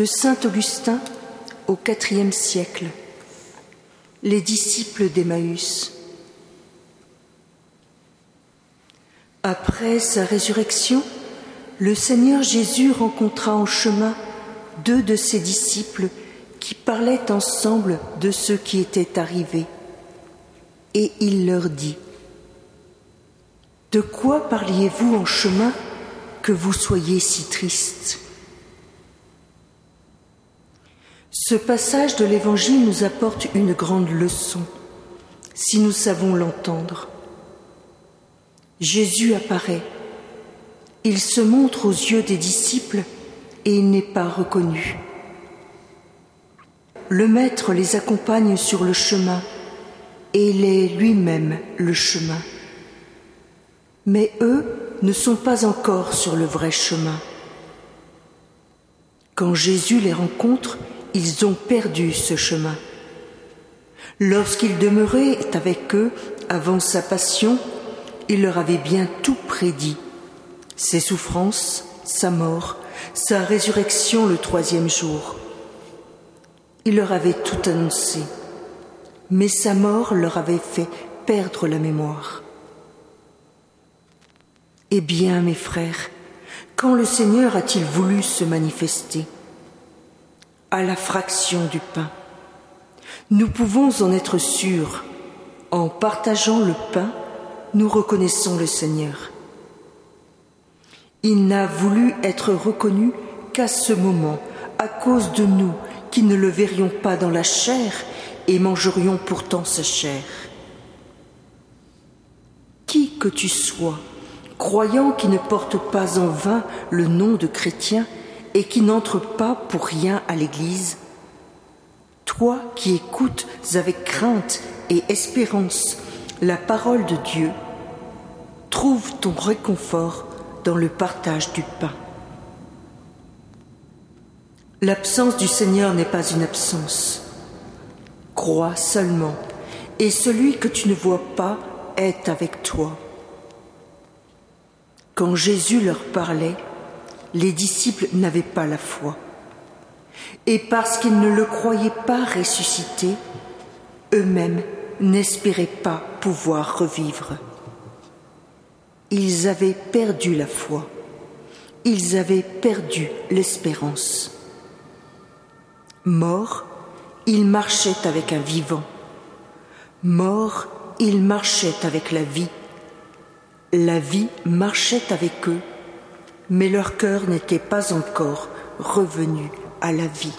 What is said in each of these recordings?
De Saint Augustin au IVe siècle. Les disciples d'Emmaüs. Après sa résurrection, le Seigneur Jésus rencontra en chemin deux de ses disciples qui parlaient ensemble de ce qui était arrivé. Et il leur dit, De quoi parliez-vous en chemin que vous soyez si tristes? Ce passage de l'Évangile nous apporte une grande leçon, si nous savons l'entendre. Jésus apparaît, il se montre aux yeux des disciples et il n'est pas reconnu. Le Maître les accompagne sur le chemin et il est lui-même le chemin. Mais eux ne sont pas encore sur le vrai chemin. Quand Jésus les rencontre, ils ont perdu ce chemin. Lorsqu'il demeurait avec eux avant sa passion, il leur avait bien tout prédit ses souffrances, sa mort, sa résurrection le troisième jour. Il leur avait tout annoncé, mais sa mort leur avait fait perdre la mémoire. Eh bien, mes frères, quand le Seigneur a-t-il voulu se manifester? À la fraction du pain. Nous pouvons en être sûrs. En partageant le pain, nous reconnaissons le Seigneur. Il n'a voulu être reconnu qu'à ce moment, à cause de nous qui ne le verrions pas dans la chair et mangerions pourtant sa chair. Qui que tu sois, croyant qui ne porte pas en vain le nom de chrétien et qui n'entre pas pour rien à l'Église, toi qui écoutes avec crainte et espérance la parole de Dieu, trouve ton réconfort dans le partage du pain. L'absence du Seigneur n'est pas une absence. Crois seulement, et celui que tu ne vois pas est avec toi. Quand Jésus leur parlait, les disciples n'avaient pas la foi. Et parce qu'ils ne le croyaient pas ressuscité, eux-mêmes n'espéraient pas pouvoir revivre. Ils avaient perdu la foi. Ils avaient perdu l'espérance. Mort, ils marchaient avec un vivant. Mort, ils marchaient avec la vie. La vie marchait avec eux, mais leur cœur n'était pas encore revenu à la vie.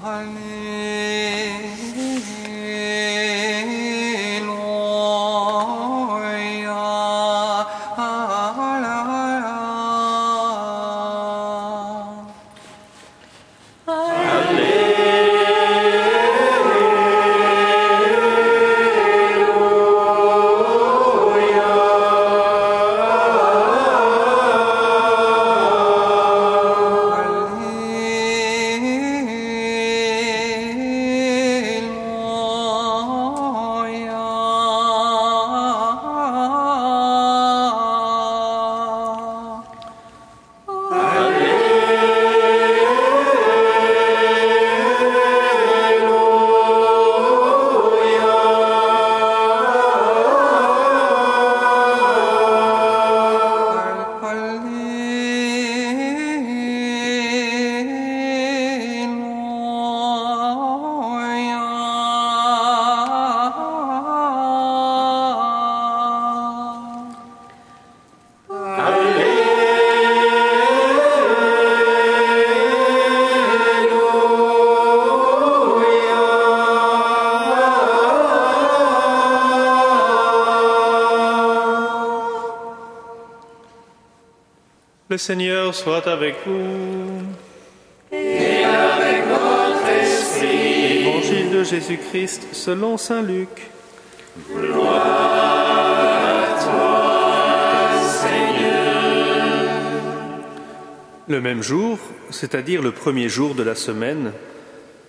爱你。Le Seigneur soit avec vous. Et avec votre esprit. Évangile de Jésus-Christ selon Saint Luc. Gloire à toi, Seigneur. Le même jour, c'est-à-dire le premier jour de la semaine,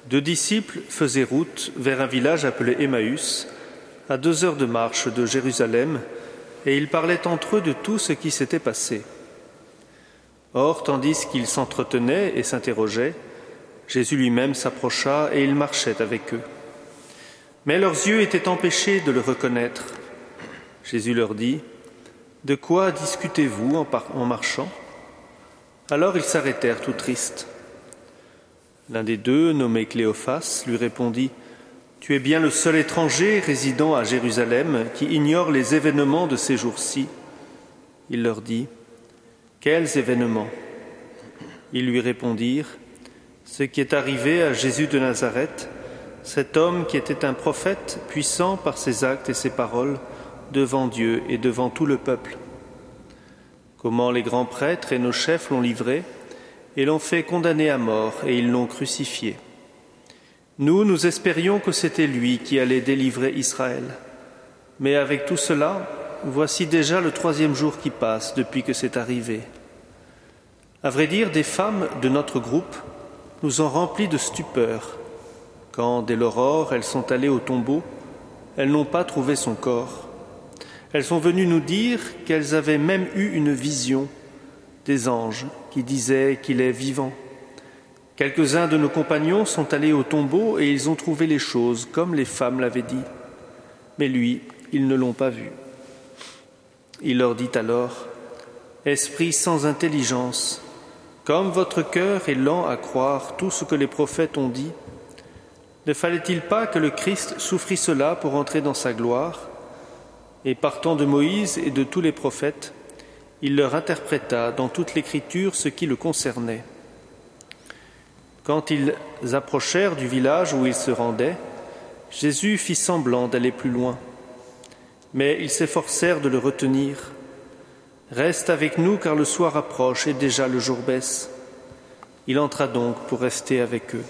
deux disciples faisaient route vers un village appelé Emmaüs, à deux heures de marche de Jérusalem, et ils parlaient entre eux de tout ce qui s'était passé. Or, tandis qu'ils s'entretenaient et s'interrogeaient, Jésus lui-même s'approcha et il marchait avec eux. Mais leurs yeux étaient empêchés de le reconnaître. Jésus leur dit, De quoi discutez-vous en, marchant? Alors ils s'arrêtèrent tout tristes. L'un des deux, nommé Cléophas, lui répondit, Tu es bien le seul étranger résidant à Jérusalem qui ignore les événements de ces jours-ci. Il leur dit, quels événements? Ils lui répondirent Ce qui est arrivé à Jésus de Nazareth, cet homme qui était un prophète puissant par ses actes et ses paroles devant Dieu et devant tout le peuple. Comment les grands prêtres et nos chefs l'ont livré et l'ont fait condamner à mort et ils l'ont crucifié. Nous, nous espérions que c'était lui qui allait délivrer Israël. Mais avec tout cela, voici déjà le troisième jour qui passe depuis que c'est arrivé. À vrai dire, des femmes de notre groupe nous ont remplis de stupeur quand, dès l'aurore, elles sont allées au tombeau, elles n'ont pas trouvé son corps. Elles sont venues nous dire qu'elles avaient même eu une vision des anges qui disaient qu'il est vivant. Quelques-uns de nos compagnons sont allés au tombeau et ils ont trouvé les choses comme les femmes l'avaient dit. Mais lui, ils ne l'ont pas vu. Il leur dit alors, Esprit sans intelligence, comme votre cœur est lent à croire tout ce que les prophètes ont dit, ne fallait-il pas que le Christ souffrit cela pour entrer dans sa gloire? Et partant de Moïse et de tous les prophètes, il leur interpréta dans toute l'Écriture ce qui le concernait. Quand ils approchèrent du village où ils se rendaient, Jésus fit semblant d'aller plus loin. Mais ils s'efforcèrent de le retenir. Reste avec nous car le soir approche et déjà le jour baisse. Il entra donc pour rester avec eux.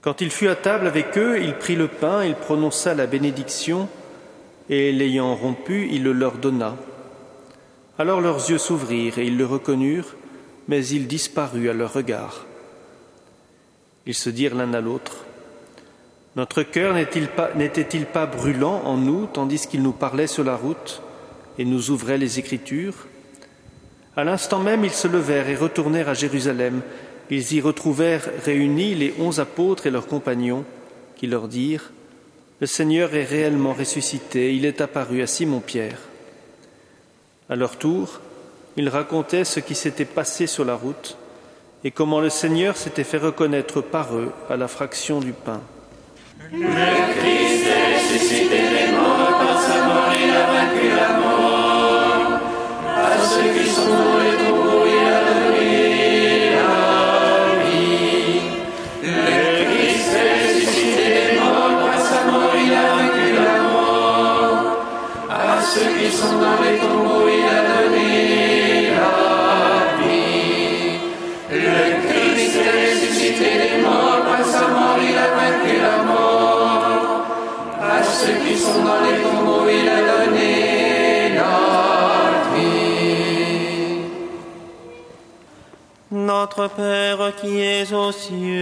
Quand il fut à table avec eux, il prit le pain, il prononça la bénédiction, et l'ayant rompu, il le leur donna. Alors leurs yeux s'ouvrirent et ils le reconnurent, mais il disparut à leur regard. Ils se dirent l'un à l'autre, notre cœur n'était-il pas, brûlant en nous tandis qu'il nous parlait sur la route et nous ouvrait les Écritures? À l'instant même, ils se levèrent et retournèrent à Jérusalem. Ils y retrouvèrent réunis les onze apôtres et leurs compagnons, qui leur dirent Le Seigneur est réellement ressuscité, il est apparu à Simon-Pierre. À leur tour, ils racontaient ce qui s'était passé sur la route et comment le Seigneur s'était fait reconnaître par eux à la fraction du pain. Le Christ Père qui es aux cieux,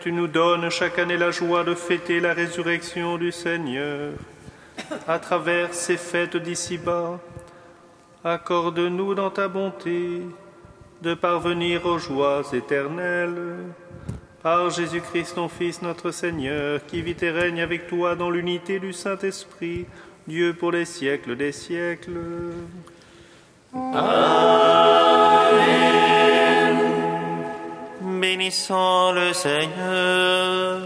tu nous donnes chaque année la joie de fêter la résurrection du Seigneur. À travers ces fêtes d'ici-bas, accorde-nous dans ta bonté de parvenir aux joies éternelles. Par Jésus-Christ, ton Fils, notre Seigneur, qui vit et règne avec toi dans l'unité du Saint-Esprit, Dieu pour les siècles des siècles. Bénissons le Seigneur.